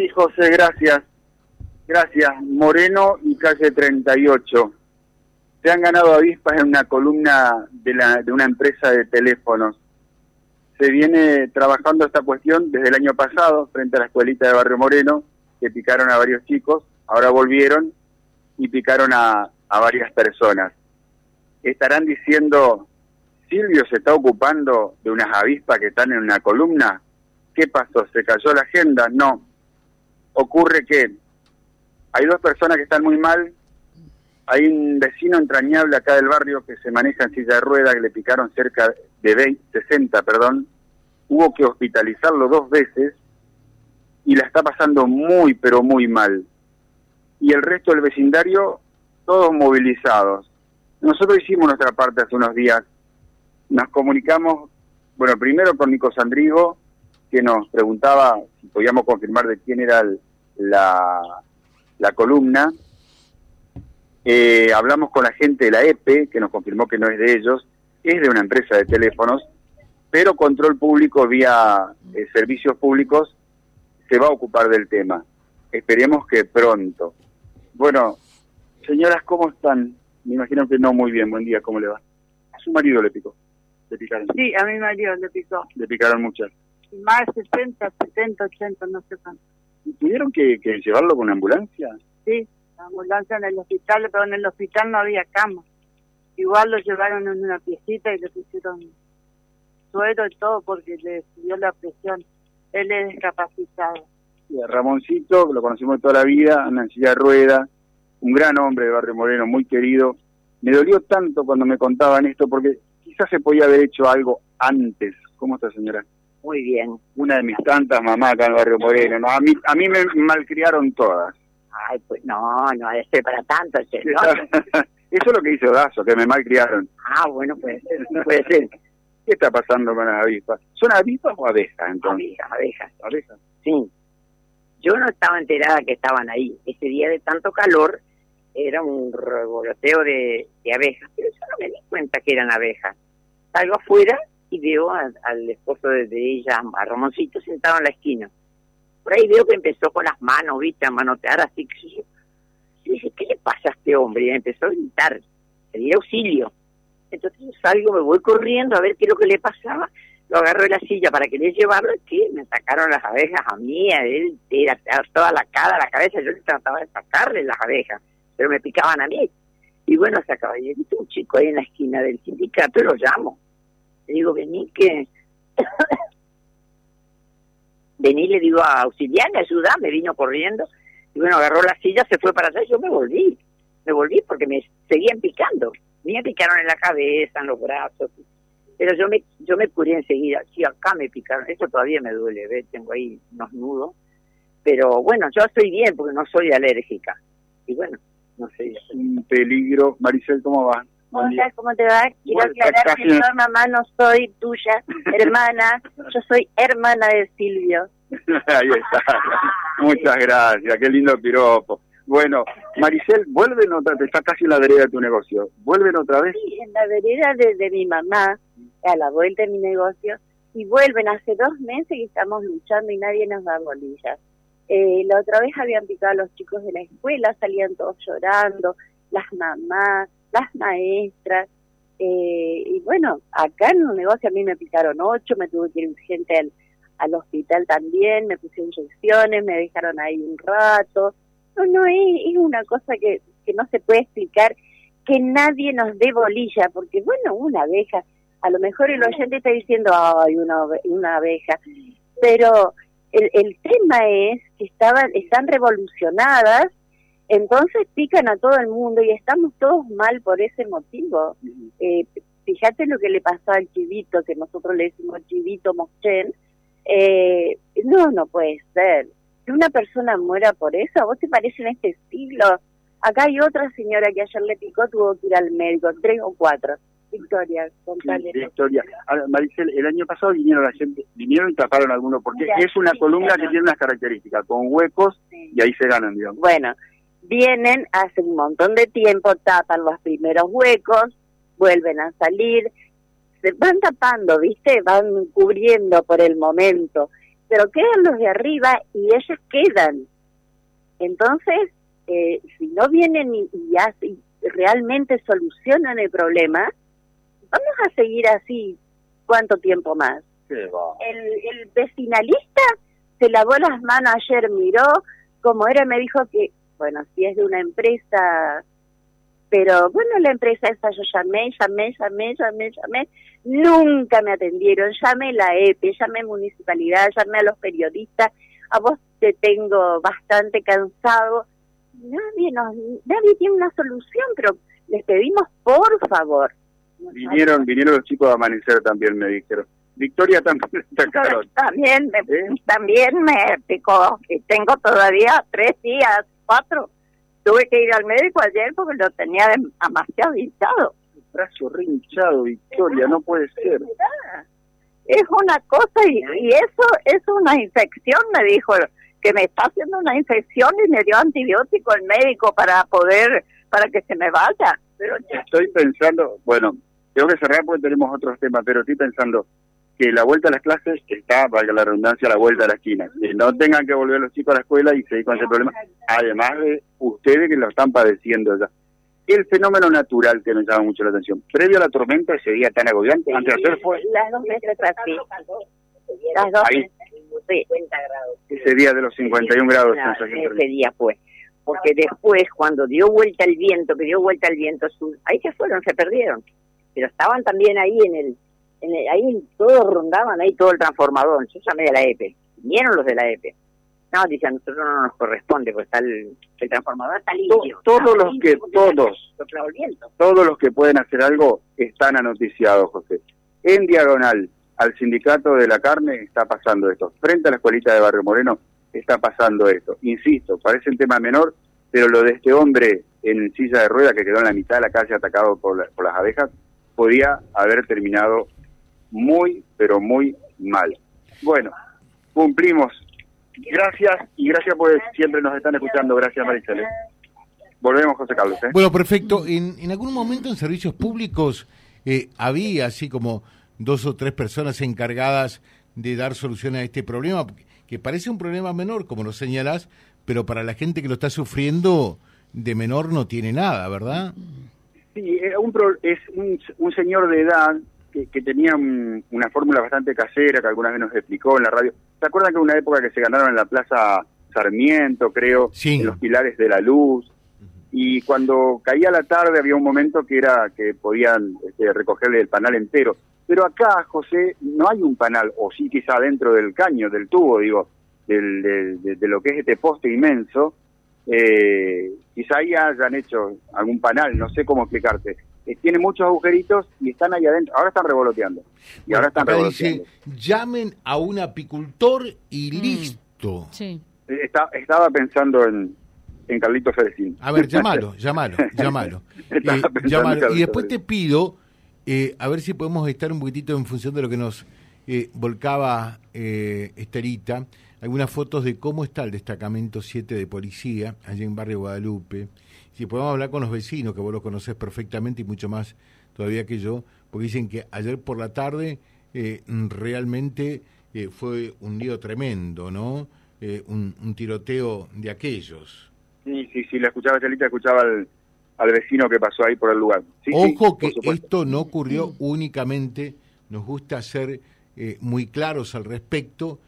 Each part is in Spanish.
Sí, José, gracias. Gracias. Moreno y calle 38. Se han ganado avispas en una columna de, la, de una empresa de teléfonos. Se viene trabajando esta cuestión desde el año pasado frente a la escuelita de Barrio Moreno, que picaron a varios chicos, ahora volvieron y picaron a, a varias personas. Estarán diciendo, Silvio se está ocupando de unas avispas que están en una columna. ¿Qué pasó? ¿Se cayó la agenda? No. Ocurre que hay dos personas que están muy mal. Hay un vecino entrañable acá del barrio que se maneja en silla de ruedas, que le picaron cerca de 20, 60, perdón. Hubo que hospitalizarlo dos veces y la está pasando muy, pero muy mal. Y el resto del vecindario, todos movilizados. Nosotros hicimos nuestra parte hace unos días. Nos comunicamos, bueno, primero con Nico Sandrigo, que nos preguntaba si podíamos confirmar de quién era la, la columna. Eh, hablamos con la gente de la EPE, que nos confirmó que no es de ellos, es de una empresa de teléfonos, pero control público vía eh, servicios públicos se va a ocupar del tema. Esperemos que pronto. Bueno, señoras, ¿cómo están? Me imagino que no muy bien. Buen día, ¿cómo le va? A su marido le picó. Le picaron. Sí, a mi marido le picó. Le picaron muchas. Más 60, 70, 80, no sé cuánto. ¿Tuvieron que, que llevarlo con ambulancia? Sí, la ambulancia en el hospital, pero en el hospital no había cama. Igual lo llevaron en una piecita y le pusieron suero y todo porque le subió la presión. Él es discapacitado. Y Ramoncito, lo conocimos toda la vida, silla de rueda, un gran hombre de Barrio Moreno, muy querido. Me dolió tanto cuando me contaban esto porque quizás se podía haber hecho algo antes. ¿Cómo está, señora? Muy bien. Una de mis tantas mamás acá en Barrio Moreno. No, a mí a mí me malcriaron todas. Ay, pues no, no es para tanto. Eso es lo que dice Horacio, que me malcriaron. ah, bueno, puede ser, puede ser. ¿Qué está pasando con las avispas? ¿Son avispas o abejas entonces? Abejas, abejas. Abejas. Sí. Yo no estaba enterada que estaban ahí. Ese día de tanto calor era un revoloteo de, de abejas, pero yo no me di cuenta que eran abejas. Salgo afuera y veo a- al esposo de, ella, a Ramoncito, sentado en la esquina. Por ahí veo que empezó con las manos, viste, a manotear así. que yo dije, ¿qué le pasa a este hombre? Y empezó a gritar, pedir auxilio. Entonces yo salgo, me voy corriendo a ver qué es lo que le pasaba. Lo agarro de la silla para querer llevarlo, que me atacaron las abejas a mí, a él, era toda la cara, la cabeza, yo le trataba de sacarle las abejas, pero me picaban a mí. Y bueno, se acaba de un chico ahí en la esquina del sindicato y lo llamo. Le digo, vení que... vení, le digo, a auxiliarme, ayúdame, vino corriendo. Y bueno, agarró la silla, se fue para allá, yo me volví. Me volví porque me seguían picando. Me picaron en la cabeza, en los brazos. Pero yo me yo me curé enseguida. Sí, acá me picaron. Eso todavía me duele, ¿ves? Tengo ahí unos nudos. Pero bueno, yo estoy bien porque no soy alérgica. Y bueno, no sé. Un peligro. Maricel, ¿cómo va? Hola, ¿cómo te va? Quiero Bueno, aclarar que yo, mamá, no soy tuya, hermana. Yo soy hermana de Silvio. Ahí está. Muchas gracias. Qué lindo piropo. Bueno, Maricel, vuelven otra vez. Está casi en la vereda de tu negocio. ¿Vuelven otra vez? Sí, en la vereda de, de mi mamá, a la vuelta de mi negocio, y vuelven hace dos meses que estamos luchando y nadie nos da bolillas. Eh, la otra vez habían picado a los chicos de la escuela, salían todos llorando, las mamás, las maestras. Eh, y bueno, acá en un negocio a mí me picaron ocho, me tuve que ir urgente al, al hospital también, me puse inyecciones, me dejaron ahí un rato. No, no, es, una cosa que, que no se puede explicar que nadie nos dé bolilla, porque bueno, una abeja, a lo mejor el oyente está diciendo, ay, una, una abeja, pero el, el tema es que estaban, están revolucionadas, entonces pican a todo el mundo y estamos todos mal por ese motivo. Eh, fíjate lo que le pasó al chivito, que nosotros le decimos chivito mochen, eh, no, no puede ser. Que una persona muera por eso, ¿a vos te parece en este siglo? Acá hay otra señora que ayer le picó, tuvo que ir al médico, tres o cuatro. Victoria, contale. Victoria. Ahora, Maricel, el año pasado vinieron la gente, vinieron y taparon algunos, porque Mira, es una sí, columna que tiene unas características, con huecos Sí. y ahí se ganan, digamos. Bueno, vienen hace un montón de tiempo, tapan los primeros huecos, vuelven a salir, se van tapando, ¿viste? Van cubriendo por el momento. pero quedan los de arriba y ellas quedan. Entonces, eh, si no vienen y, y, realmente solucionan el problema, vamos a seguir así cuánto tiempo más. El, el vecinalista se lavó las manos ayer, miró como era, me dijo que, bueno, si es de una empresa, pero bueno, la empresa esa yo llamé, llamé, llamé, llamé, llamé, nunca me atendieron, llamé la EPE, llamé municipalidad, llamé a los periodistas, a vos te tengo bastante cansado, nadie nos, nadie tiene una solución, pero les pedimos por favor. Vinieron, vinieron los chicos de Amanecer también, me dijeron. Victoria también También me, también me picó. Tengo todavía tres días, cuatro. Tuve que ir al médico ayer porque lo tenía demasiado hinchado. El brazo re hinchado, Victoria, no puede ser. Es una cosa y, y eso es una infección, me dijo, que me está haciendo una infección y me dio antibiótico el médico para poder, para que se me vaya. Pero Estoy pensando, bueno, tengo que cerrar porque tenemos otros temas, pero estoy pensando, que la vuelta a las clases está, valga la redundancia, a la vuelta a la esquina. Que no tengan que volver los chicos a la escuela y seguir con ese problema, además de ustedes que lo están padeciendo ya. El fenómeno natural que nos llama mucho la atención. Previo a la tormenta, ese día tan agobiante, antes de hacer fue... Las dos veces así. Las dos Ahí. grados. Ese día de los 51 grados. ese día fue. Porque después, cuando dio vuelta el viento, que dio vuelta el viento sur, ahí se fueron, se perdieron. Pero estaban también ahí en el ahí todos rondaban ahí todo el transformador. Yo llamé de la EPE. Vinieron los de la EPE. No, dice, a nosotros no nos corresponde, pues está el, transformador está limpio. todos los que, todos, todos los que pueden hacer algo están anoticiados, José. En diagonal al sindicato de la carne está pasando esto. Frente a la escuelita de Barrio Moreno está pasando esto. Insisto, parece un tema menor, pero lo de este hombre en silla de rueda que quedó en la mitad de la calle atacado por, por las abejas podía haber terminado muy, pero muy mal. Bueno, cumplimos. Gracias y gracias por siempre nos están escuchando. Gracias, Maricel. Volvemos, José Carlos. ¿eh? Bueno, perfecto. En, en algún momento en servicios públicos eh, había así como dos o tres personas encargadas de dar solución a este problema, que parece un problema menor, como lo señalas, pero para la gente que lo está sufriendo, de menor no tiene nada, ¿verdad? Sí, es un, es un señor de edad que, tenían una fórmula bastante casera que alguna vez nos explicó en la radio. ¿Se acuerdan que una época que se ganaron en la Plaza Sarmiento, creo, en los pilares de la luz? Y cuando caía la tarde había un momento que era que podían este, recogerle el panal entero. Pero acá, José, no hay un panal, o sí quizá dentro del caño, del tubo, digo, del, de, lo que es este poste inmenso, eh, quizá ahí hayan hecho algún panal, no sé cómo explicarte tiene muchos agujeritos y están ahí adentro. Ahora están revoloteando. Y ahora están revoloteando. llamen a un apicultor y mm. listo. Sí. Eh, estaba pensando en, en Carlito Ferecín. A ver, llámalo, llámalo, llámalo. Eh, y después te pido, eh, a ver si podemos estar un poquitito en función de lo que nos volcaba Esterita, algunas fotos de cómo está el destacamento 7 de policía allá en Barrio Guadalupe si podemos hablar con los vecinos, que vos los conocés perfectamente y mucho más todavía que yo, porque dicen que ayer por la tarde eh, realmente eh, fue un lío tremendo, ¿no? Eh, un, tiroteo de aquellos. Sí, sí, sí, la escuchaba Chelita, escuchaba al, al, vecino que pasó ahí por el lugar. Ojo que esto no ocurrió únicamente, nos gusta ser muy claros al respecto,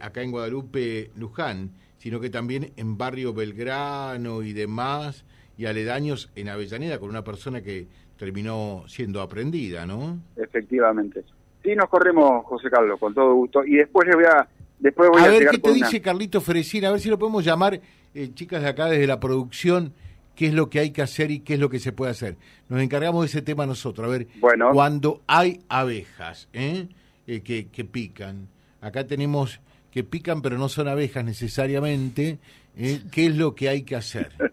acá en Guadalupe, Luján, sino que también en Barrio Belgrano y demás, y aledaños en Avellaneda con una persona que terminó siendo aprendida, ¿no? Efectivamente. Sí, nos corremos, José Carlos, con todo gusto. Y después le voy a... Después voy a, a ver qué te dice Carlito Fresín, a ver si lo podemos llamar, eh, chicas de acá desde la producción, qué es lo que hay que hacer y qué es lo que se puede hacer. Nos encargamos de ese tema nosotros. A ver, bueno. cuando hay abejas ¿eh? eh que, que pican, acá tenemos que pican pero no son abejas necesariamente, ¿eh? ¿qué es lo que hay que hacer?